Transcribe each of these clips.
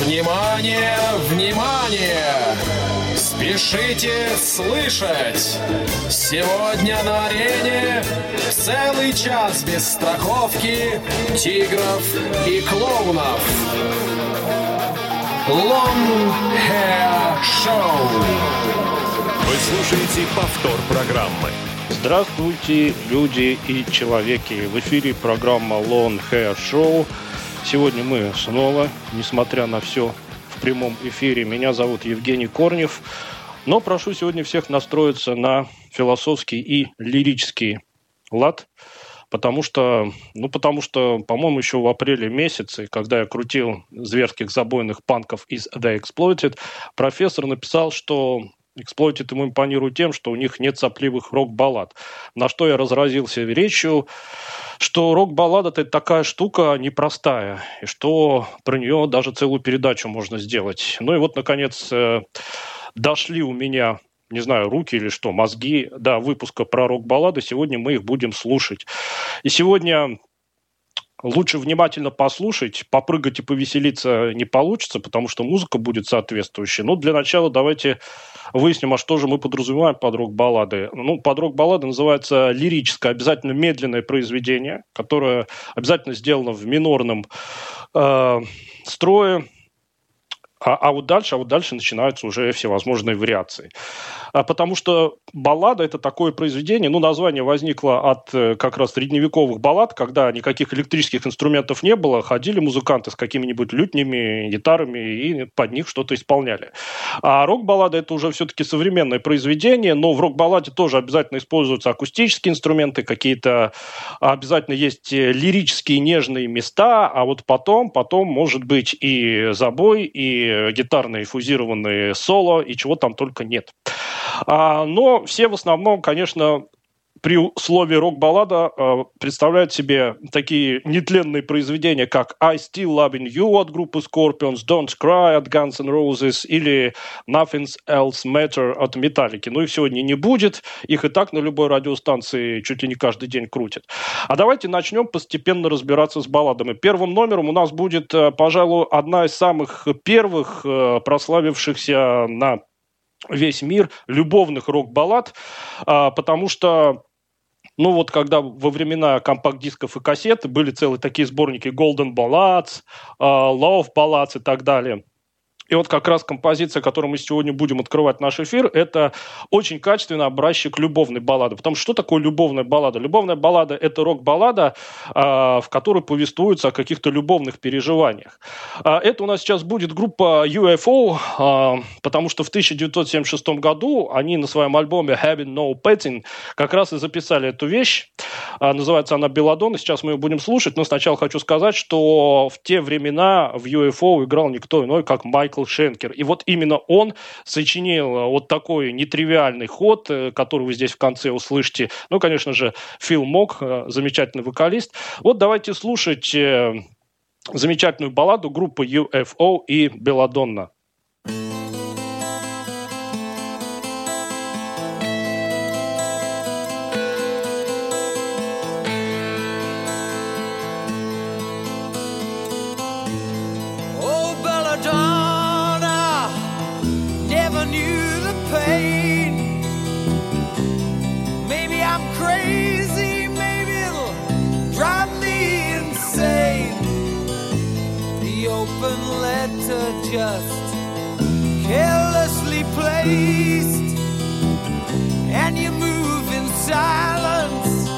Внимание, внимание! Спешите слышать! Сегодня на арене целый час без страховки тигров и клоунов. Long Hair Show. Вы слушаете повтор программы. Здравствуйте, люди и человеки. В эфире программа Lone Hair Show. Сегодня мы снова, несмотря на все в прямом эфире. Меня зовут Евгений Корнев. Но прошу сегодня всех настроиться на философский и лирический лад, потому что, ну, потому что, по-моему, еще в апреле месяце, когда я крутил зверских забойных панков из The Exploited, профессор написал, что Exploited ему импонирует тем, что у них нет сопливых рок-баллад. На что я разразился речью, что рок-баллада – это такая штука непростая, и что про нее даже целую передачу можно сделать. Ну и вот, наконец, э, дошли у меня не знаю, руки или что, мозги до выпуска про рок-баллады. Сегодня мы их будем слушать. И сегодня лучше внимательно послушать, попрыгать и повеселиться не получится, потому что музыка будет соответствующая. Но для начала давайте выясним, а что же мы подразумеваем под рок-баллады. Ну, под рок-баллады называется лирическое, обязательно медленное произведение, которое обязательно сделано в минорном э, строе, а, а вот дальше, а вот дальше начинаются уже всевозможные вариации. А, потому что баллада – это такое произведение, ну, название возникло от э, как раз средневековых баллад, когда никаких электрических инструментов не было, ходили музыканты с какими-нибудь лютнями, гитарами и под них что-то исполняли. А рок-баллада – это уже все-таки современное произведение, но в рок-балладе тоже обязательно используются акустические инструменты, какие-то обязательно есть лирические нежные места, а вот потом, потом может быть и забой, и гитарные фузированные соло, и чего там только нет. А, но все в основном, конечно, при слове рок-баллада э, представляют себе такие нетленные произведения, как «I Still Loving You» от группы Scorpions, «Don't Cry» от Guns N' Roses или «Nothing Else Matter» от Metallica. Ну их сегодня не будет, их и так на любой радиостанции чуть ли не каждый день крутят. А давайте начнем постепенно разбираться с балладами. Первым номером у нас будет, э, пожалуй, одна из самых первых э, прославившихся на весь мир любовных рок-баллад, а, потому что ну вот когда во времена компакт-дисков и кассет были целые такие сборники Golden Ballads, а, Love Ballads и так далее – и вот как раз композиция, которую мы сегодня будем открывать наш эфир, это очень качественно образчик любовной баллады. Потому что что такое любовная баллада? Любовная баллада – это рок-баллада, в которой повествуется о каких-то любовных переживаниях. А, это у нас сейчас будет группа UFO, а, потому что в 1976 году они на своем альбоме Having No Petting как раз и записали эту вещь. А, называется она «Белладонна». Сейчас мы ее будем слушать, но сначала хочу сказать, что в те времена в UFO играл никто иной, как Майкл Майкл Шенкер. И вот именно он сочинил э, вот такой нетривиальный ход, э, который вы здесь в конце услышите. Ну, конечно же, Фил Мок, э, замечательный вокалист. Вот давайте слушать замечательную балладу группы UFO и Белладонна. Just carelessly placed, and you move in silence,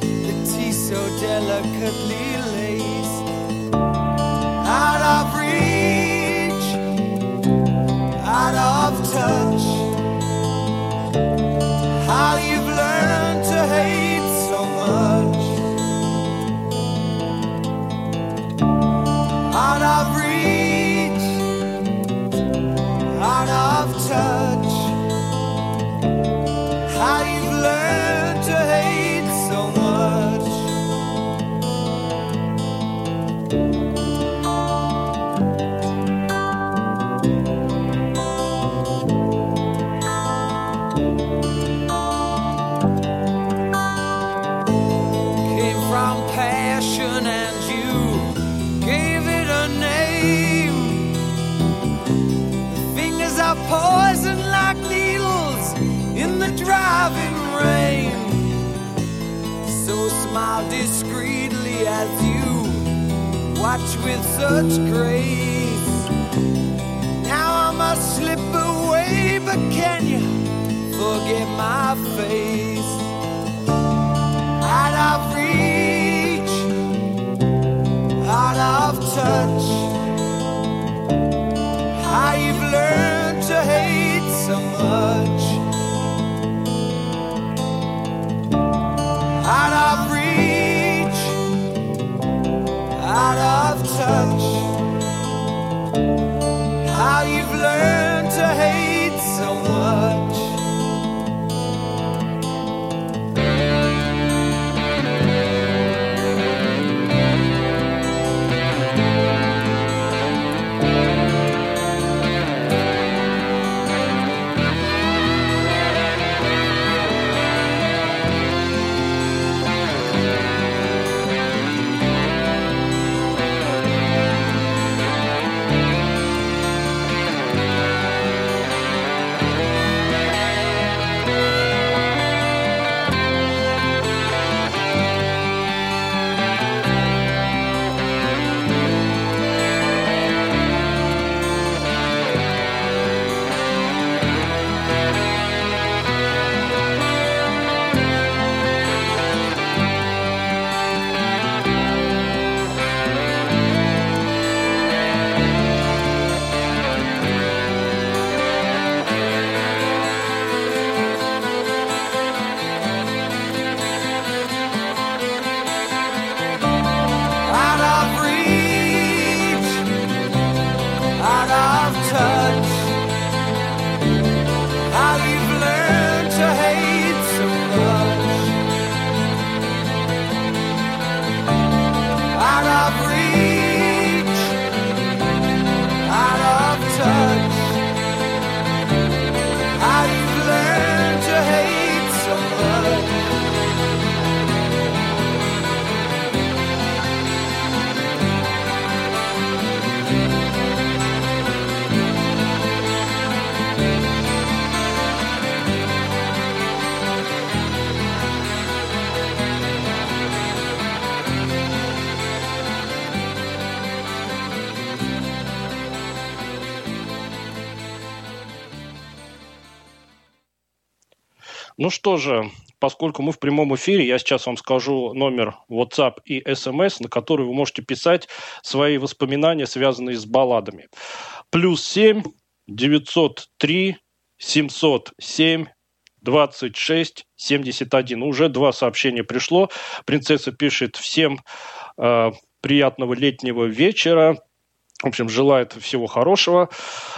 the tea so delicately laced, out of reach, out of touch. How you've watch with such grace. Ну что же, поскольку мы в прямом эфире, я сейчас вам скажу номер WhatsApp и SMS, на который вы можете писать свои воспоминания, связанные с балладами. Плюс 7 903 707 26 71. Уже два сообщения пришло. Принцесса пишет всем э, приятного летнего вечера. В общем, желает всего хорошего,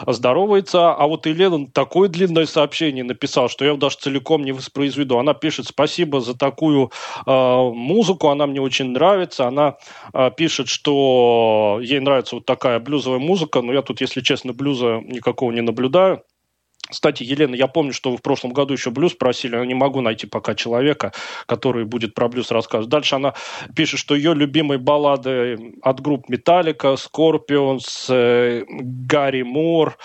здоровается. А вот Елена такое длинное сообщение написала, что я его даже целиком не воспроизведу. Она пишет, спасибо за такую э, музыку, она мне очень нравится. Она э, пишет, что ей нравится вот такая блюзовая музыка, но я тут, если честно, блюза никакого не наблюдаю. Кстати, Елена, я помню, что вы в прошлом году еще блюз просили, но не могу найти пока человека, который будет про блюз рассказывать. Дальше она пишет, что ее любимые баллады от групп Metallica, Scorpions, э, Гарри Мур,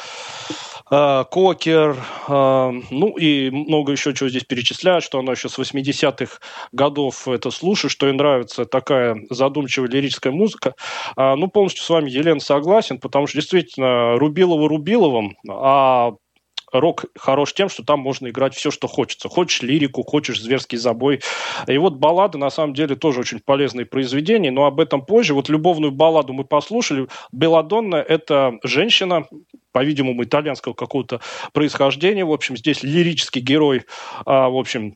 э, Кокер, э, ну и много еще чего здесь перечисляют, что она еще с 80-х годов это слушает, что ей нравится такая задумчивая лирическая музыка. А, ну, полностью с вами, Елена, согласен, потому что действительно Рубилова Рубиловым, а рок хорош тем, что там можно играть все, что хочется. Хочешь лирику, хочешь зверский забой. И вот баллады, на самом деле, тоже очень полезные произведения, но об этом позже. Вот любовную балладу мы послушали. Беладонна – это женщина, по-видимому, итальянского какого-то происхождения. В общем, здесь лирический герой, а, в общем,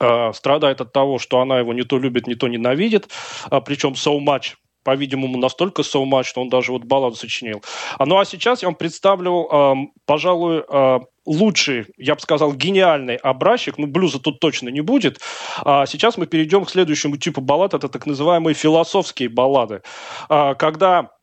а, страдает от того, что она его не то любит, не то ненавидит, а, причем so much по-видимому, настолько что он даже вот балладу сочинил. А, ну а сейчас я вам представлю, э, пожалуй, э, лучший, я бы сказал, гениальный образчик, ну, блюза тут точно не будет. А сейчас мы перейдем к следующему типу баллад, это так называемые философские баллады. А, когда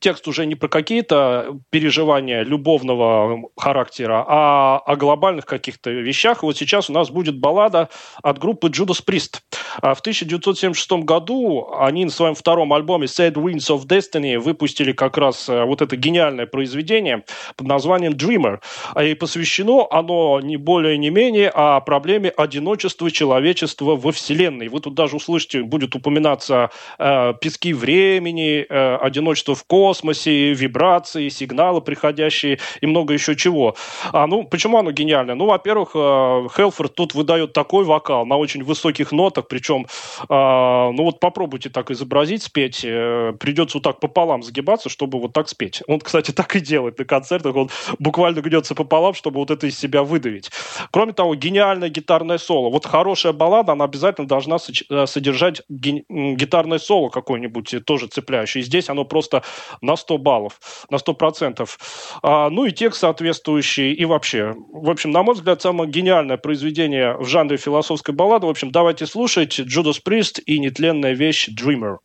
текст уже не про какие-то переживания любовного характера, а о глобальных каких-то вещах. И вот сейчас у нас будет баллада от группы Judas Priest. А в 1976 году они на своем втором альбоме Sad Winds of Destiny выпустили как раз э, вот это гениальное произведение под названием Dreamer. И посвящено оно не более не менее о проблеме одиночества человечества во Вселенной. Вы тут даже услышите, будет упоминаться э, пески времени, э, одиночество в космосе, вибрации, сигналы приходящие и много еще чего. А, ну, почему оно гениальное? Ну, во-первых, э, Хелфорд тут выдает такой вокал на очень высоких нотах, причем, э, ну вот попробуйте так изобразить, спеть, э, придется вот так пополам сгибаться, чтобы вот так спеть. Он, кстати, так и делает на концертах, он буквально гнется пополам, чтобы вот это из себя выдавить. Кроме того, гениальное гитарное соло. Вот хорошая баллада, она обязательно должна содержать гитарное соло какое-нибудь, тоже цепляющее. И здесь оно просто на 100 баллов, на 100 процентов. А, ну и текст соответствующий, и вообще. В общем, на мой взгляд, самое гениальное произведение в жанре философской баллады. В общем, давайте слушать Judas Priest и нетленная вещь Dreamer.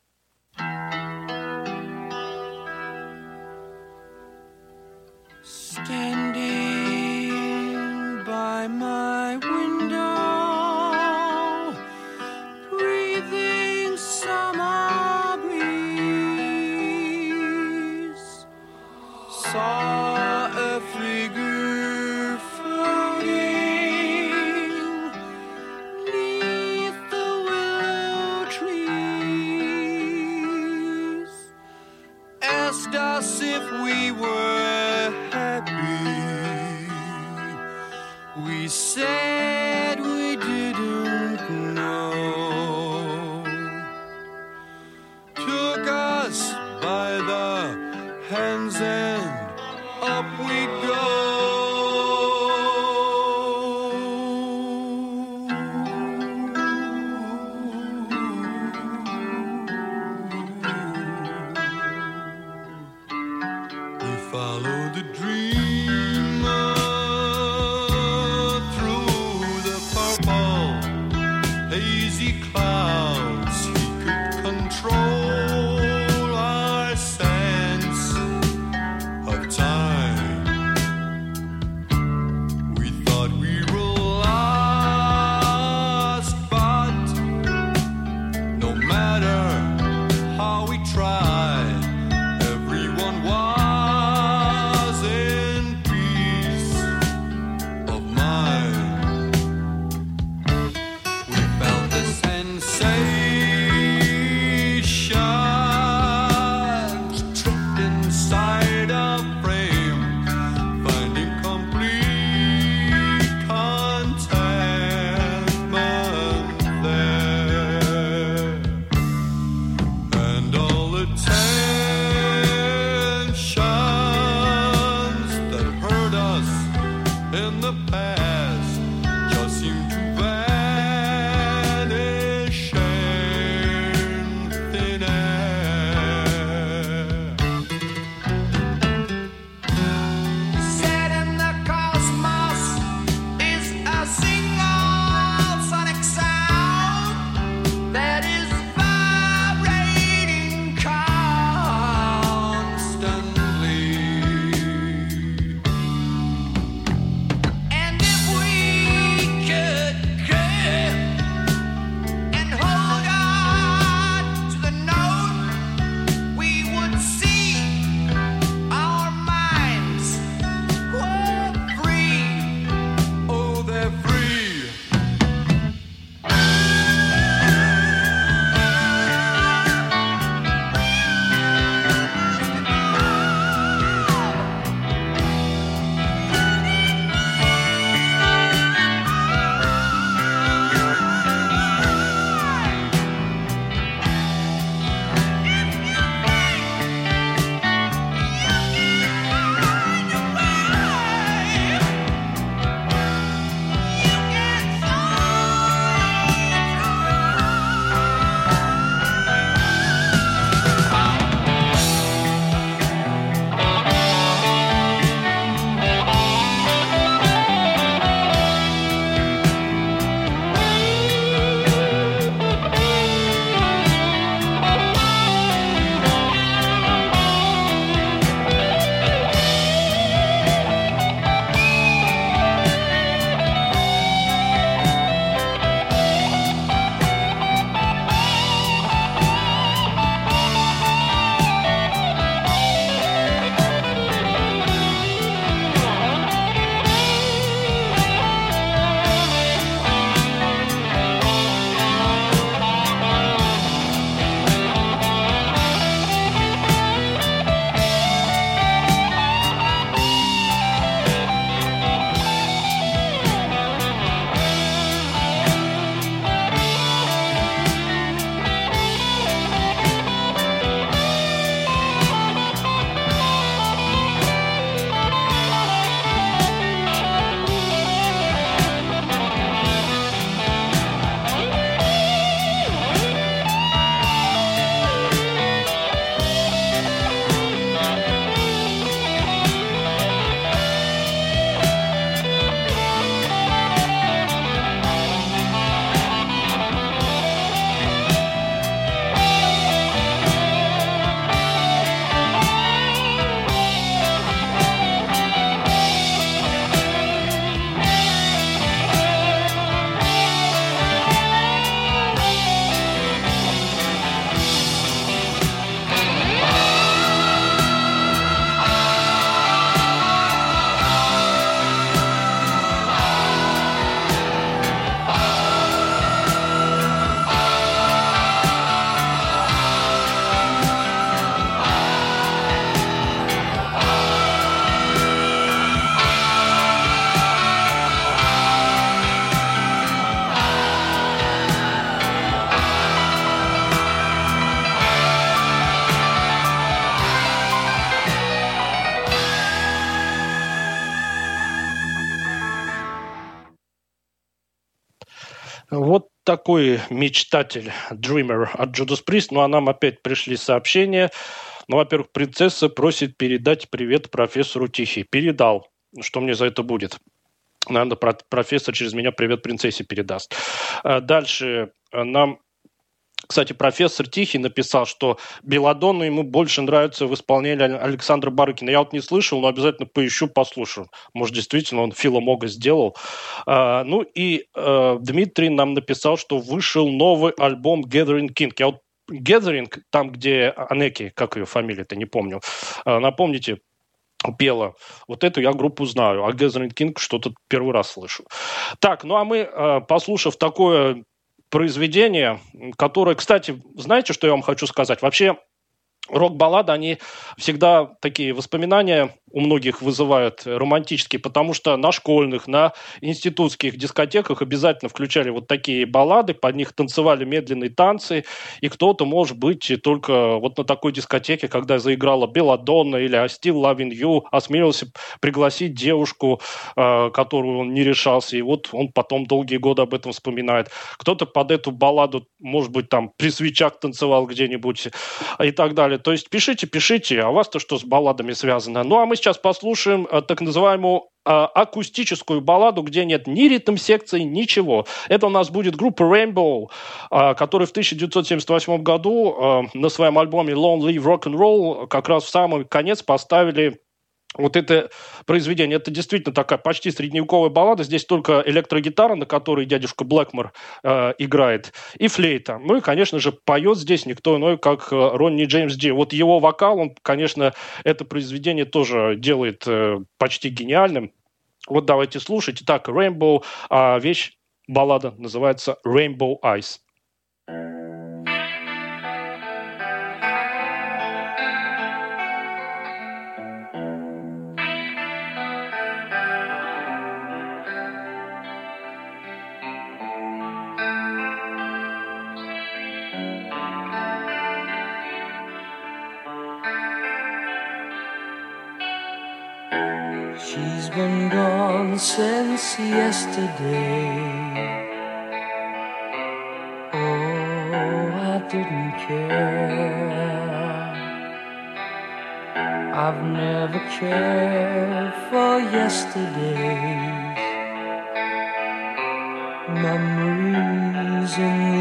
Такой мечтатель, dreamer от Judas Priest. Ну, а нам опять пришли сообщения. Ну, во-первых, принцесса просит передать привет профессору Тихий. Передал. Что мне за это будет? Наверное, профессор через меня привет принцессе передаст. А дальше нам кстати, профессор Тихий написал, что Беладонна ему больше нравится в исполнении Александра Барыкина. Я вот не слышал, но обязательно поищу, послушаю. Может, действительно, он Филомога сделал. А, ну и а, Дмитрий нам написал, что вышел новый альбом Gathering King. Я вот Gathering, там, где Анеки, как ее фамилия-то, не помню. А, напомните, пела. Вот эту я группу знаю, а Gathering King что-то первый раз слышу. Так, ну а мы, послушав такое произведение, которое, кстати, знаете, что я вам хочу сказать? Вообще, рок-баллады, они всегда такие воспоминания у многих вызывают романтические, потому что на школьных, на институтских дискотеках обязательно включали вот такие баллады, под них танцевали медленные танцы, и кто-то, может быть, только вот на такой дискотеке, когда заиграла Беладонна или I Still Loving You, осмелился пригласить девушку, э, которую он не решался, и вот он потом долгие годы об этом вспоминает. Кто-то под эту балладу, может быть, там при свечах танцевал где-нибудь и так далее. То есть пишите, пишите, а у вас-то что с балладами связано? Ну, а мы сейчас послушаем э, так называемую э, акустическую балладу, где нет ни ритм-секции, ничего. Это у нас будет группа Rainbow, э, которая в 1978 году на своем альбоме Long Live Rock and Roll как раз в самый конец поставили вот это произведение, это действительно такая почти средневековая баллада. Здесь только электрогитара, на которой дядюшка Блэкмор э, играет, и флейта. Ну и, конечно же, поет здесь никто иной, как э, Ронни Джеймс Ди. Вот его вокал, он, конечно, это произведение тоже делает э, почти гениальным. Вот давайте слушать. Итак, Rainbow, а вещь, баллада называется Rainbow Eyes. Since yesterday. Oh, I didn't care. I've never cared for yesterdays. Memories in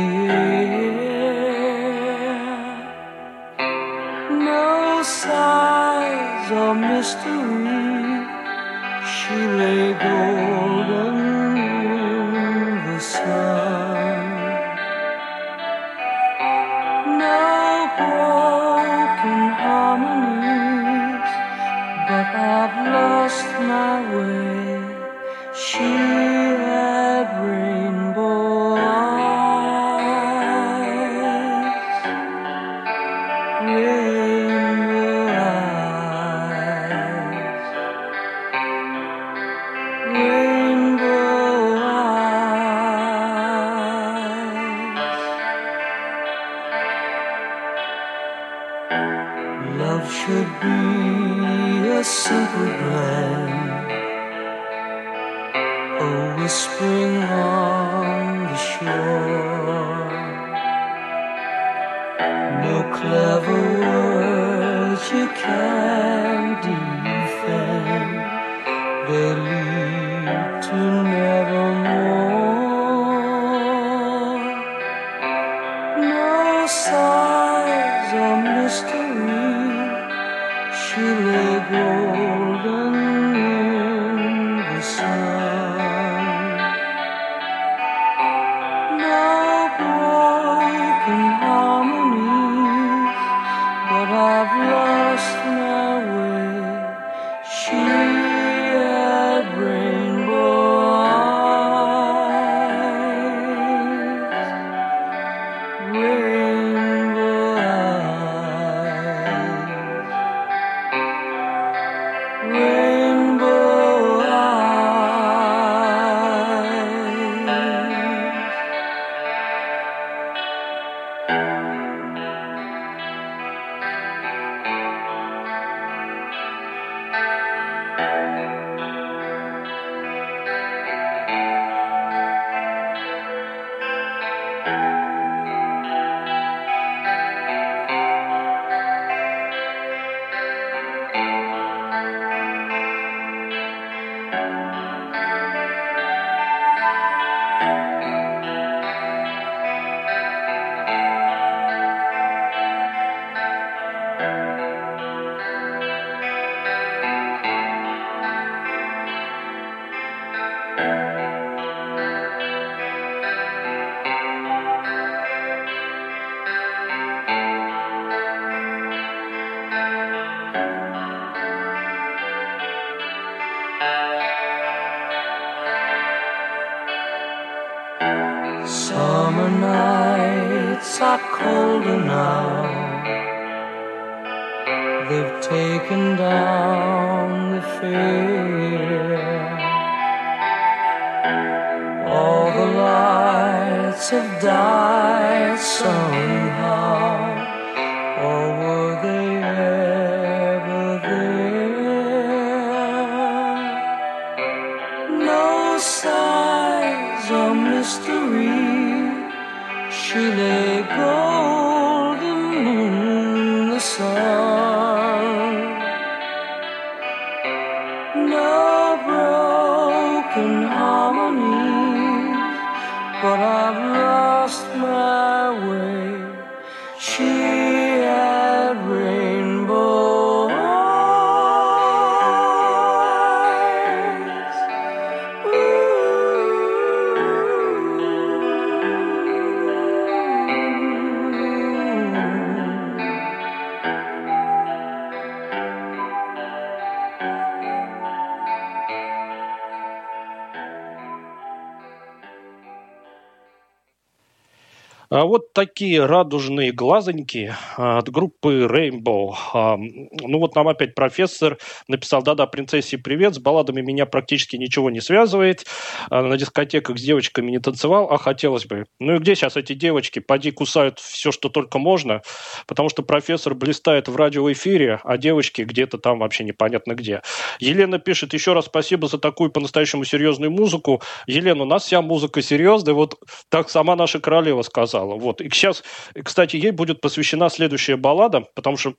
вот такие радужные глазоньки а, от группы Rainbow. А, Ну вот нам опять профессор написал, да-да, принцессе привет, с балладами меня практически ничего не связывает, А, на дискотеках с девочками не танцевал, а хотелось бы. Ну и где сейчас эти девочки? Поди кусают все, что только можно, потому что профессор блистает в радиоэфире, а девочки где-то там вообще непонятно где. Елена пишет, еще раз спасибо за такую по-настоящему серьезную музыку. Елена, у нас вся музыка серьезная, вот так сама наша королева сказала. Вот. И сейчас, кстати, ей будет посвящена следующая баллада, потому что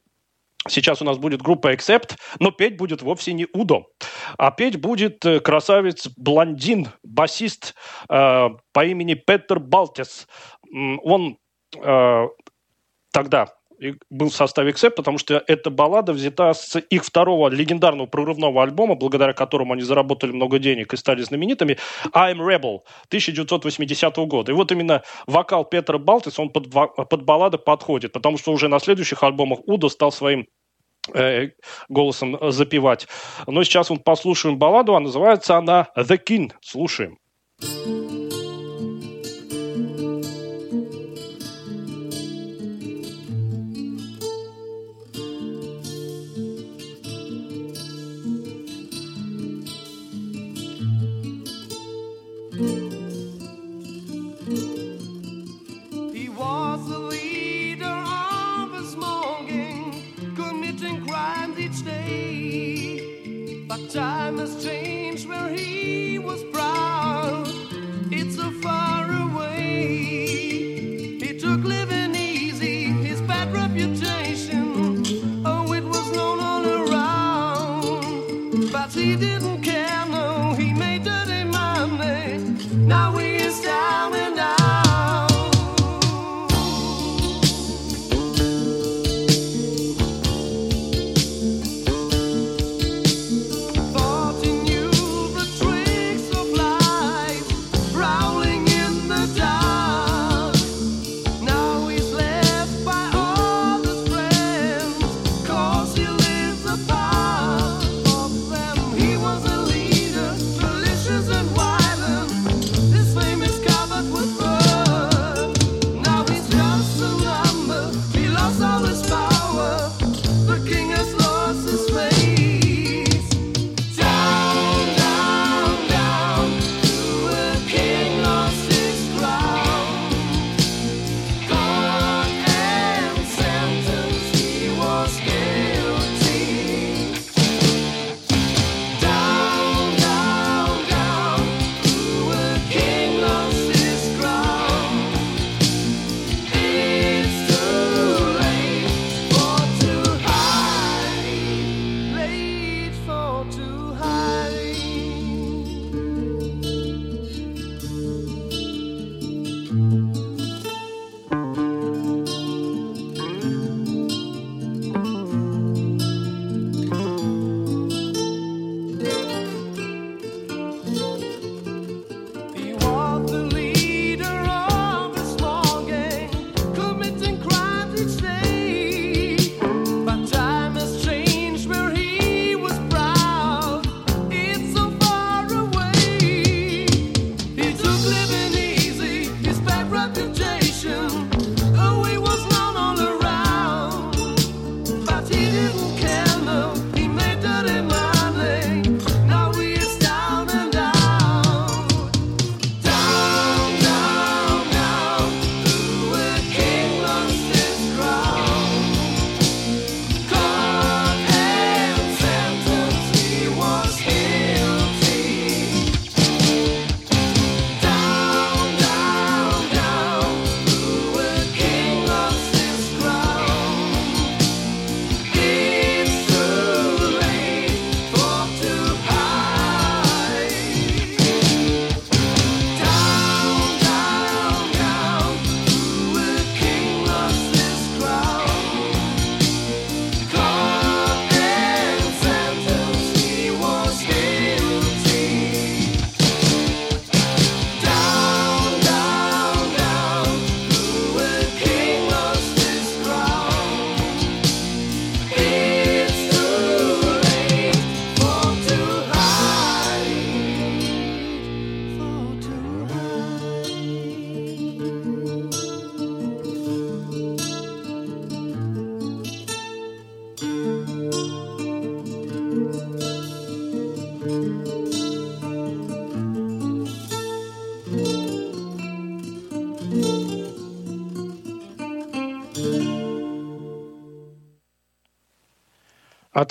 Сейчас у нас будет группа Accept, но петь будет вовсе не Удо, а петь будет э, красавец-блондин, басист э, по имени Петер Балтес. Он э, тогда был в составе Accept, потому что эта баллада взята с их второго легендарного прорывного альбома, благодаря которому они заработали много денег и стали знаменитыми, I'm Rebel 1980 года. И вот именно вокал Петра Балтис, он под, под баллады подходит, потому что уже на следующих альбомах Удо стал своим э, голосом запевать. Но сейчас вот послушаем балладу, а называется она The King. Слушаем.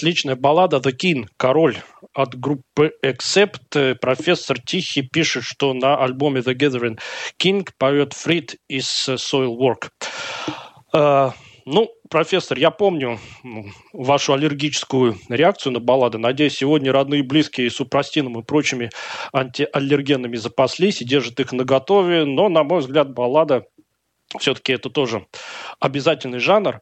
Отличная баллада «The King», «Король» от группы Accept. Профессор Тихий пишет, что на альбоме The Gathering King поет Фрид из Soil Work. Uh, ну, профессор, я помню вашу аллергическую реакцию на баллады. Надеюсь, сегодня родные и близкие с упростином и прочими антиаллергенами запаслись и держат их наготове. Но, на мой взгляд, баллада все-таки это тоже обязательный жанр.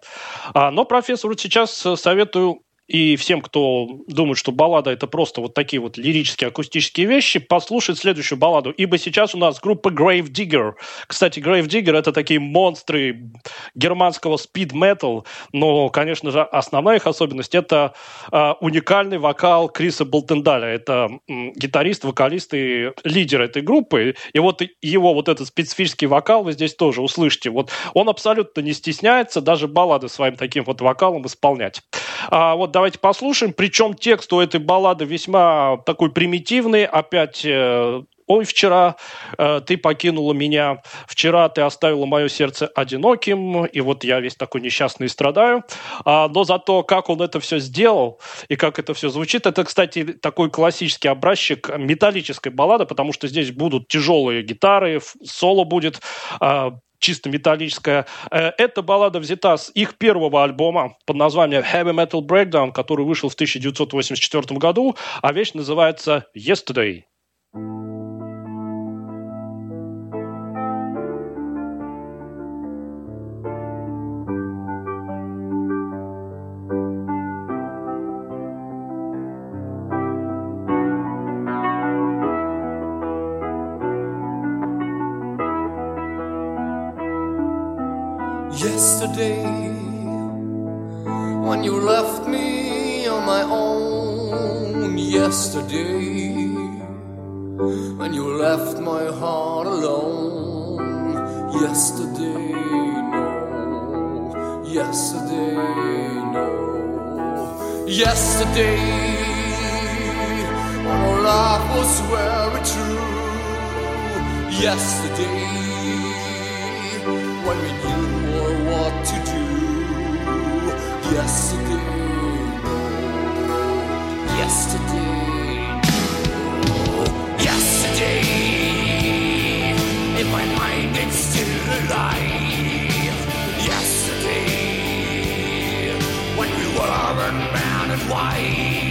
А, но, профессор, сейчас советую и всем, кто думает, что баллада это просто вот такие вот лирические акустические вещи, послушать следующую балладу. Ибо сейчас у нас группа Grave Digger. Кстати, Grave Digger это такие монстры германского speed metal, но, конечно же, основная их особенность это э, уникальный вокал Криса Болтендаля. Это э, гитарист, вокалист и лидер этой группы. И вот его вот этот специфический вокал вы здесь тоже услышите. Вот он абсолютно не стесняется даже баллады своим таким вот вокалом исполнять. А вот давайте послушаем. Причем текст у этой баллады весьма такой примитивный. Опять э, Ой, вчера э, ты покинула меня, вчера ты оставила мое сердце одиноким, и вот я весь такой несчастный и страдаю. А, но зато как он это все сделал и как это все звучит, это, кстати, такой классический образчик металлической баллады, потому что здесь будут тяжелые гитары, соло будет, э, чисто металлическая. Э, эта баллада взята с их первого альбома под названием Heavy Metal Breakdown, который вышел в 1984 году, а вещь называется Yesterday. Yesterday, when you left my heart alone, yesterday, no, yesterday, no, yesterday, when our love was very true, yesterday, when we knew what to do. Yesterday, no. Yesterday, in my mind it's still alive. Yesterday, when we were in man and wife.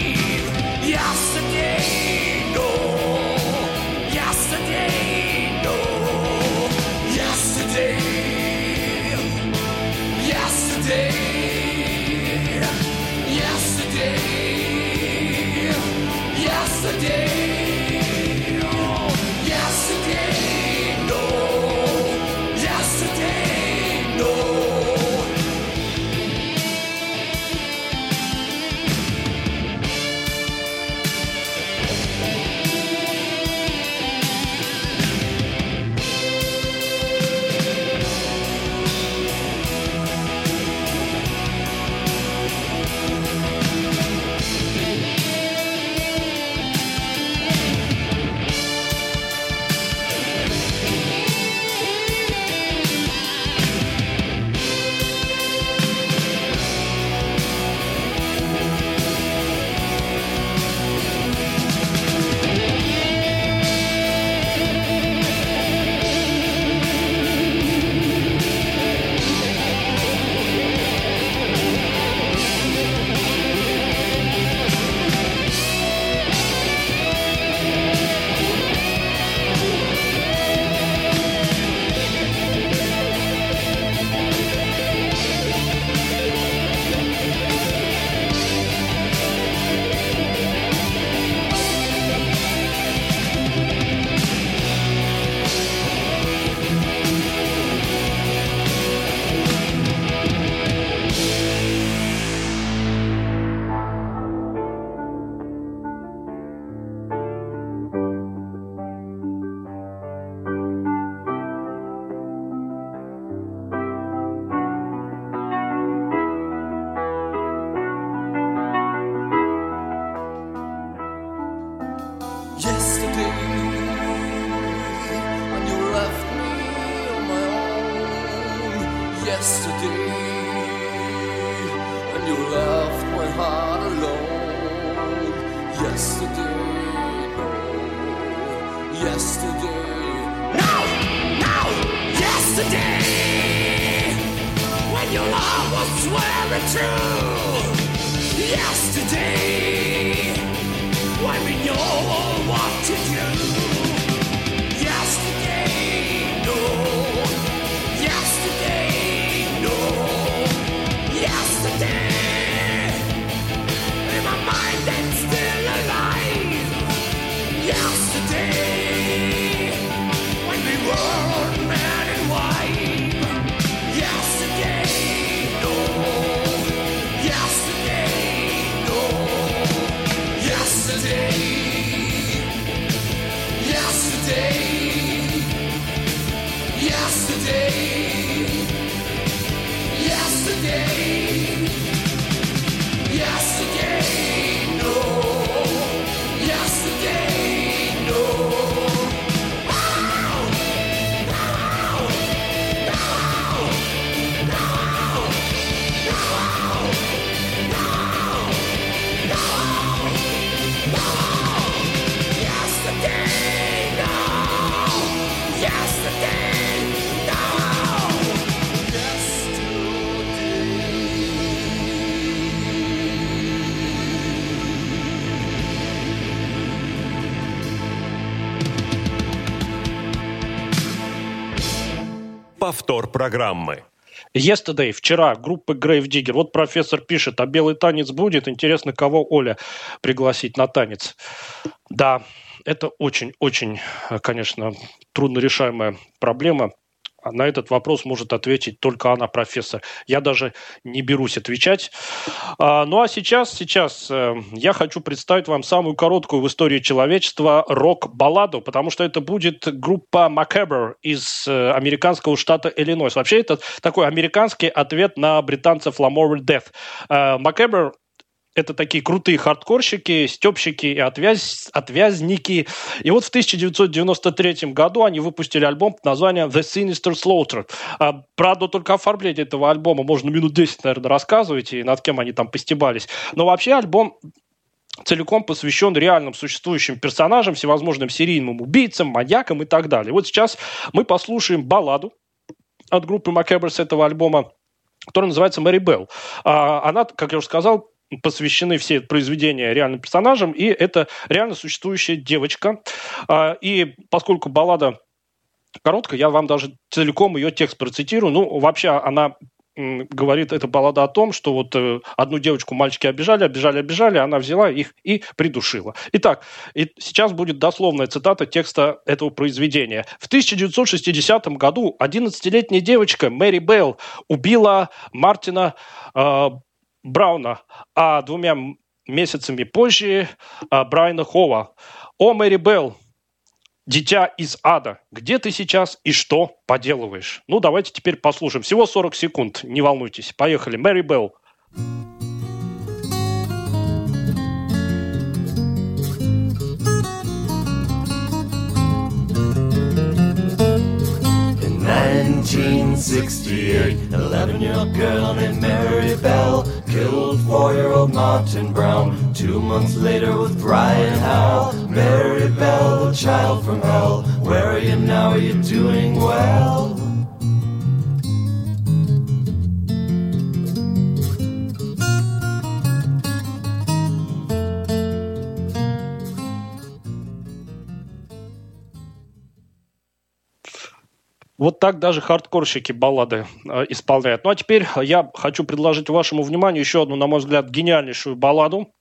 Программы. Yesterday, вчера, группа Grave Digger. Вот профессор пишет, а белый танец будет? Интересно, кого Оля пригласить на танец? Да, это очень-очень, конечно, трудно решаемая проблема. А На этот вопрос может ответить только она, профессор. Я даже не берусь отвечать. А, ну а сейчас, сейчас э, я хочу представить вам самую короткую в истории человечества рок-балладу, потому что это будет группа Macabre из э, американского штата Иллинойс. Вообще это такой американский ответ на британцев Lamore Death. Э, Macabre это такие крутые хардкорщики, степщики и отвяз, отвязники. И вот в 1993 году они выпустили альбом под названием The Sinister Slaughter. А, правда, только оформление этого альбома можно минут 10, наверное, рассказывать, и над кем они там постебались. Но вообще альбом целиком посвящен реальным существующим персонажам, всевозможным серийным убийцам, маньякам и так далее. Вот сейчас мы послушаем балладу от группы Macabre с этого альбома, которая называется «Мэри Белл». А, Она, как я уже сказал, посвящены все произведения реальным персонажам, и это реально существующая девочка. А, И поскольку баллада короткая, я вам даже целиком ее текст процитирую. Ну, вообще, она говорит эта баллада о том, что вот э, одну девочку мальчики обижали, обижали, обижали, она взяла их и придушила. Итак, и сейчас будет дословная цитата текста этого произведения. В 1960 году 11-летняя девочка Мэри Белл убила Мартина э, Брауна, а двумя месяцами позже а, Брайана Хова. О, Мэри Белл, дитя из ада, где ты сейчас и что поделываешь? Ну, давайте теперь послушаем. Всего 40 секунд, не волнуйтесь. Поехали. Мэри Белл. 1968, 11 year old girl named Mary Bell killed 4 year old Martin Brown. Two months later, with Brian Howell, Mary Bell, the child from hell. Where are you now? Are you doing well? Вот так даже хардкорщики баллады э, исполняют. Ну а теперь я хочу предложить вашему вниманию еще одну, на мой взгляд, гениальнейшую балладу.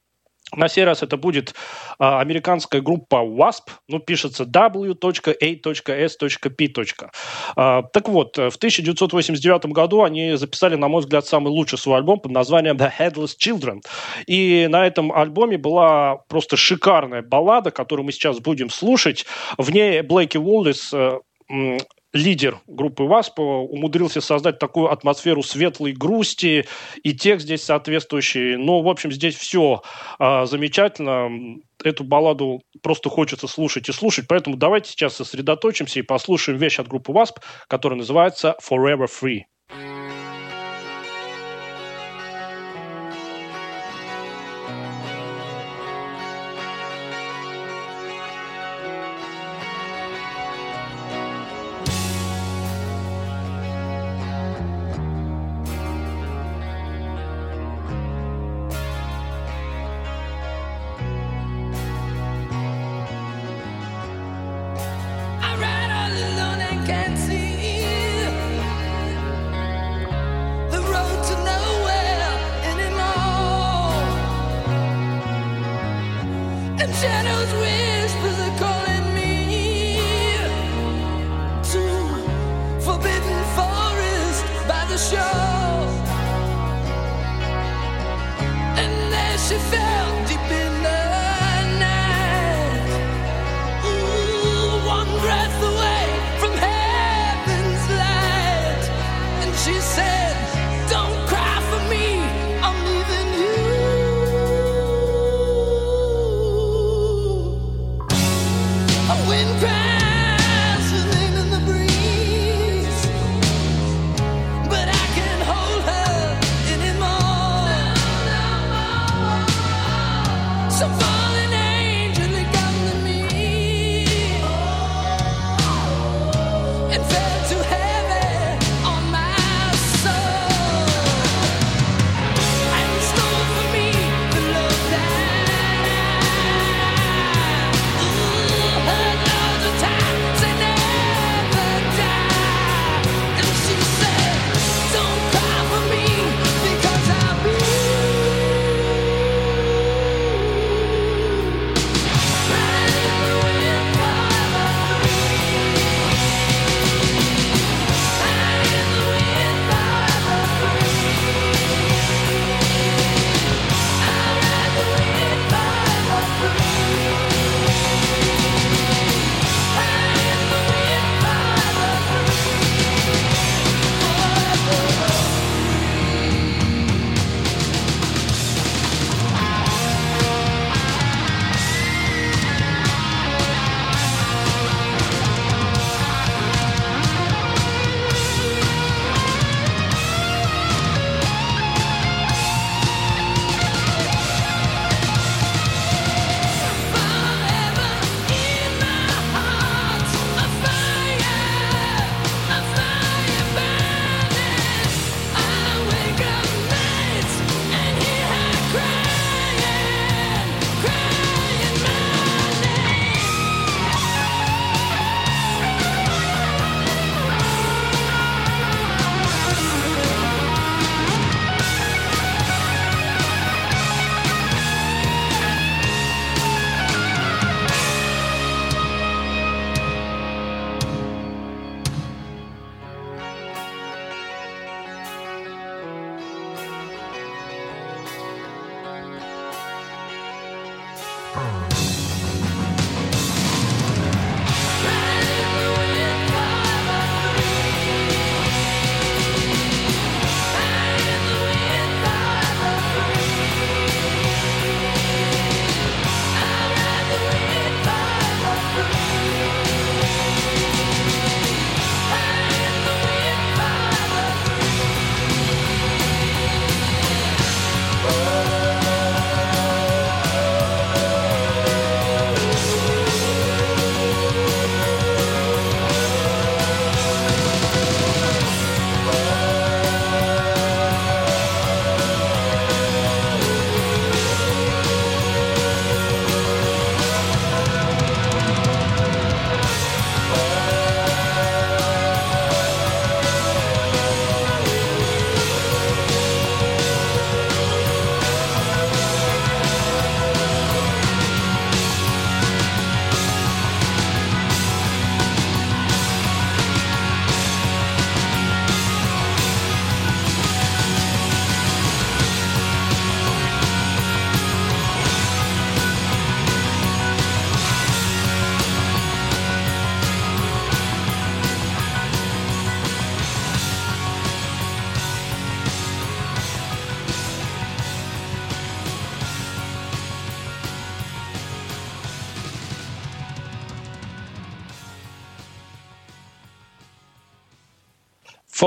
На сей раз это будет а, американская группа WASP, ну, пишется w.a.s.p. А, так вот, в 1989 году они записали, на мой взгляд, самый лучший свой альбом под названием The Headless Children. И на этом альбоме была просто шикарная баллада, которую мы сейчас будем слушать. В ней Блейки Уоллес э, лидер группы ВАСП умудрился создать такую атмосферу светлой грусти, и текст здесь соответствующий. Ну, в общем, здесь все а, замечательно. Эту балладу просто хочется слушать и слушать, поэтому давайте сейчас сосредоточимся и послушаем вещь от группы ВАСП, которая называется «Forever Free».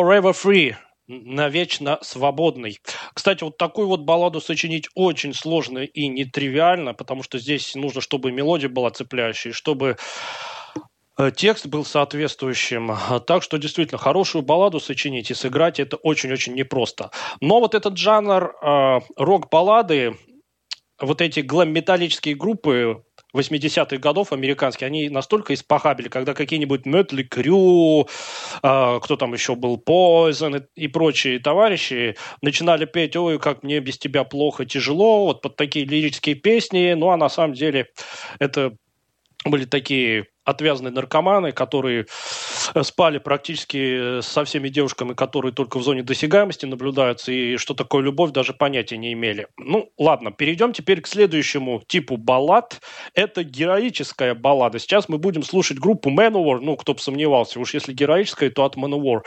Forever Free навечно свободный. Кстати, вот такую вот балладу сочинить очень сложно и нетривиально, потому что здесь нужно, чтобы мелодия была цепляющей, чтобы э, текст был соответствующим. Так что действительно хорошую балладу сочинить и сыграть это очень-очень непросто. Но вот этот жанр э, рок-баллады вот эти глэм-металлические группы 80-х годов американские, они настолько испохабили, когда какие-нибудь Mötley Крю, э, кто там еще был, Poison и, и прочие товарищи начинали петь «Ой, как мне без тебя плохо, тяжело», вот под такие лирические песни, ну а на самом деле это были такие отвязанные наркоманы, которые э, спали практически э, со всеми девушками, которые только в зоне досягаемости наблюдаются, и что такое любовь, даже понятия не имели. Ну, ладно, перейдем теперь к следующему типу баллад. Это героическая баллада. Сейчас мы будем слушать группу Manowar, ну, кто бы сомневался, уж если героическая, то от Manowar.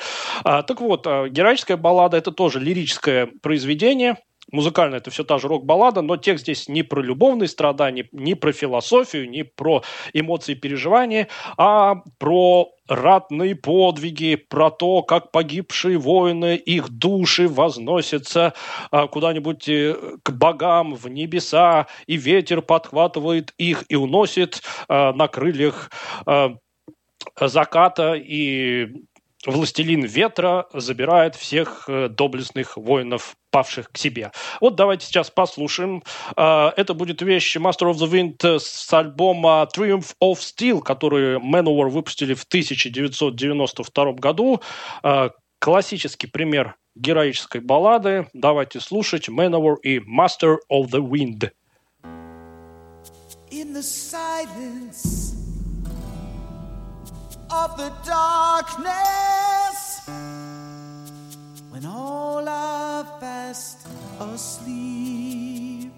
А, так вот, а, героическая баллада – это тоже лирическое произведение, музыкально это все та же рок-баллада, но текст здесь не про любовные страдания, не про философию, не про эмоции и переживания, а про ратные подвиги, про то, как погибшие воины, их души возносятся а, куда-нибудь э, к богам, в небеса, и ветер подхватывает их и уносит а, на крыльях а, заката и властелин ветра забирает всех э, доблестных воинов, павших к себе. Вот давайте сейчас послушаем. Э, это будет вещь Master of the Wind с альбома Triumph of Steel, который Manowar выпустили в 1992 году. Э, классический пример героической баллады. Давайте слушать Manowar и Master of the Wind. In the silence of the darkness when all are fast asleep.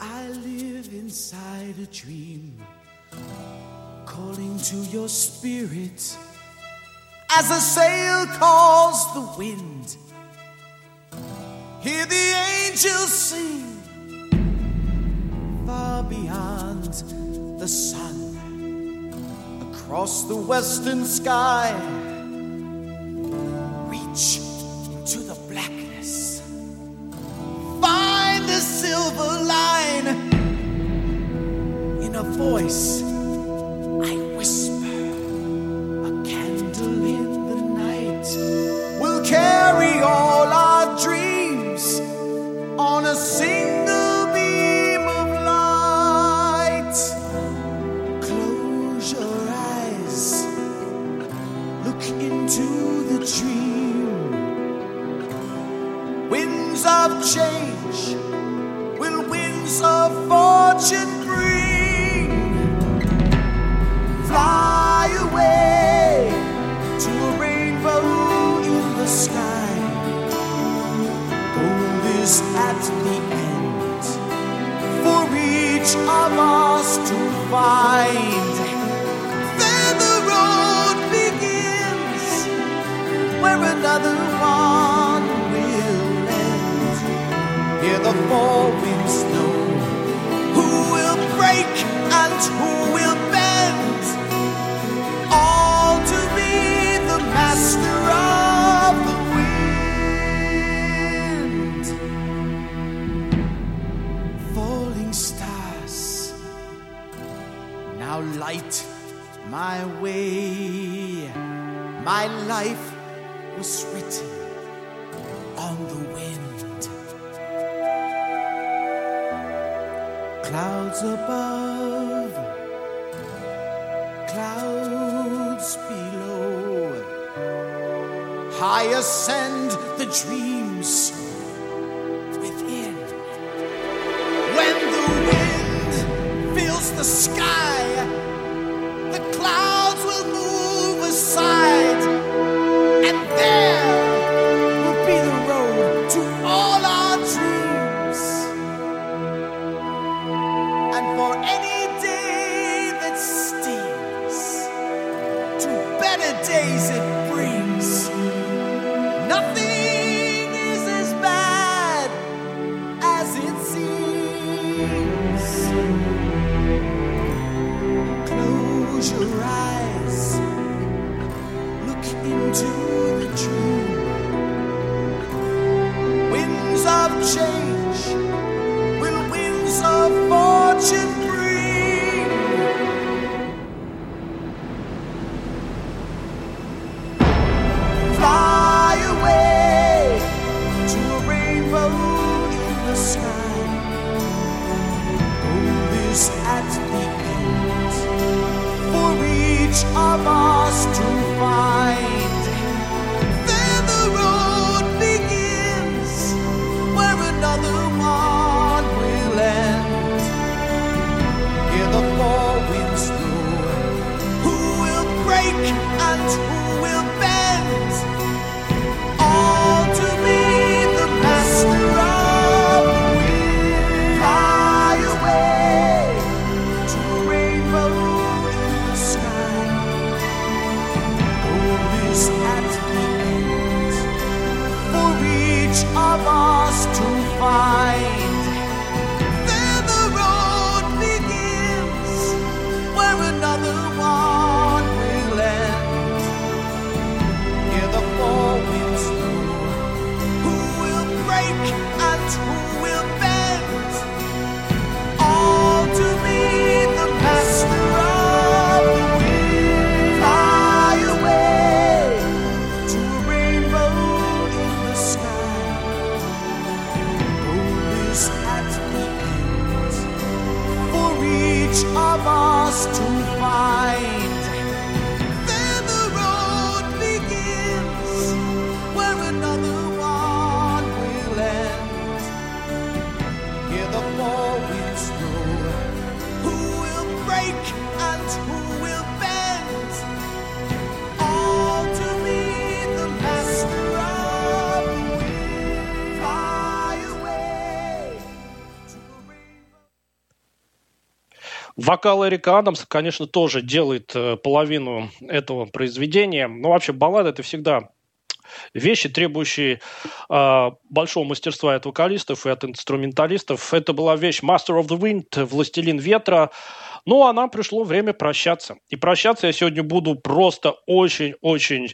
I live inside a dream, calling to your spirit as a sail calls the wind. Hear the angels sing far beyond the sun across the western sky. Reach my way. My life was written on the wind. Clouds above, clouds below. High ascend the dreams Вокал Эрика Адамса, конечно, тоже делает э, половину этого произведения. Но вообще баллада это всегда вещи, требующие э, большого мастерства от вокалистов, и от инструменталистов. Это была вещь Master of the Wind, Властелин ветра. Ну, а нам пришло время прощаться. И прощаться я сегодня буду просто очень-очень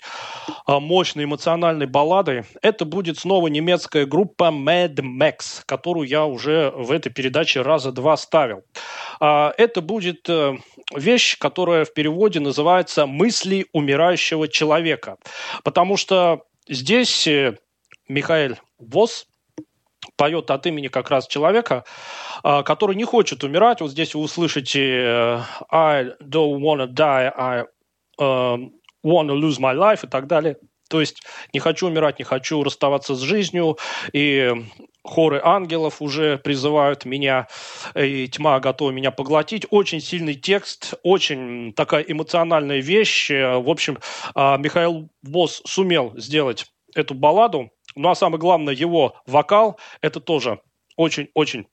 а, мощной эмоциональной балладой. Это будет снова немецкая группа Mad Max, которую я уже в этой передаче раза два ставил. А, Это будет э, вещь, которая в переводе называется «Мысли умирающего человека». Потому что здесь э, Михаил Вос поет от имени как раз человека, а, который не хочет умирать. Вот здесь вы услышите э, «I don't wanna die, I um, wanna lose my life» и так далее. То есть не хочу умирать, не хочу расставаться с жизнью, и хоры ангелов уже призывают меня, и тьма готова меня поглотить. Очень сильный текст, очень такая эмоциональная вещь. Э, В общем, Михаил Босс сумел сделать эту балладу. Ну а самое главное, его вокал, это тоже очень-очень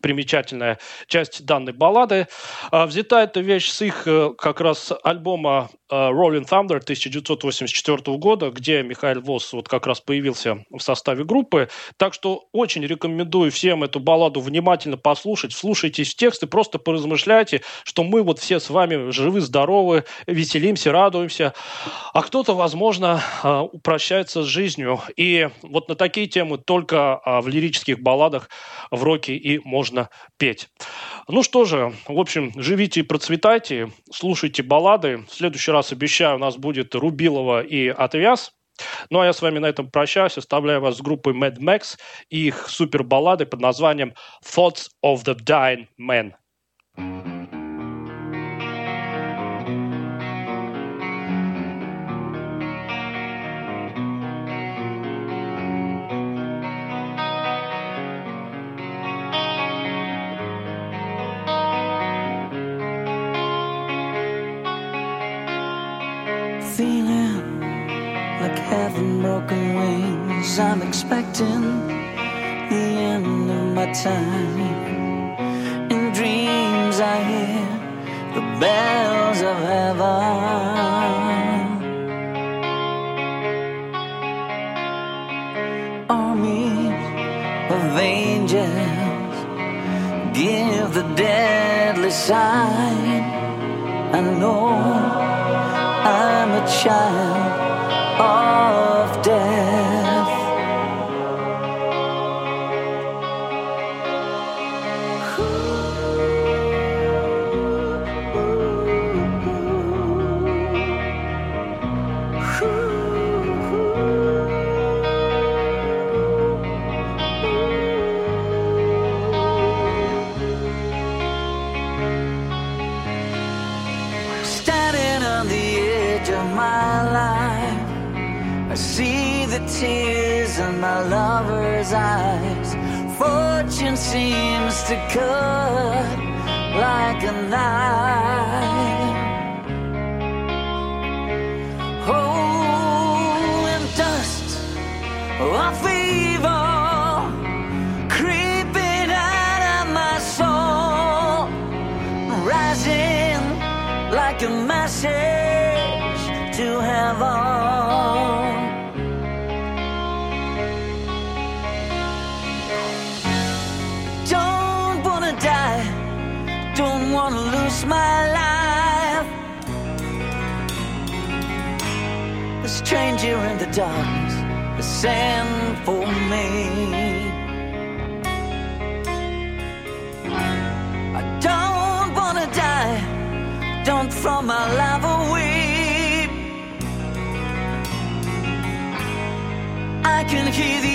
примечательная часть данной баллады. А, Взята эта вещь с их э, как раз альбома э, Rolling Thunder 1984 года, где Михаил Восс вот как раз появился в составе группы. Так что очень рекомендую всем эту балладу внимательно послушать, вслушайтесь в текст и просто поразмышляйте, что мы вот все с вами живы, здоровы, веселимся, радуемся, а кто-то, возможно, а, прощается с жизнью. И вот на такие темы только а, в лирических балладах в роке и можно петь. Ну что же, в общем, живите и процветайте, слушайте баллады. В следующий раз, обещаю, у нас будет Рубилова и Отвяз. Ну а я с вами на этом прощаюсь, оставляю вас с группой Mad Max и их супер баллады под названием Thoughts of the Dying Man. Feeling like having broken wings. I'm expecting the end of my time. In dreams, I hear the bells of heaven. Armies of angels give the deadly sign. I know I'm a child Oh. Lover's eyes. Fortune seems to cut like a knife. Oh, and dust of evil creeping out of my soul rising like a message to heaven. Stranger in the darkness is sent for me. I don't wanna die. Don't throw my life away. I can hear the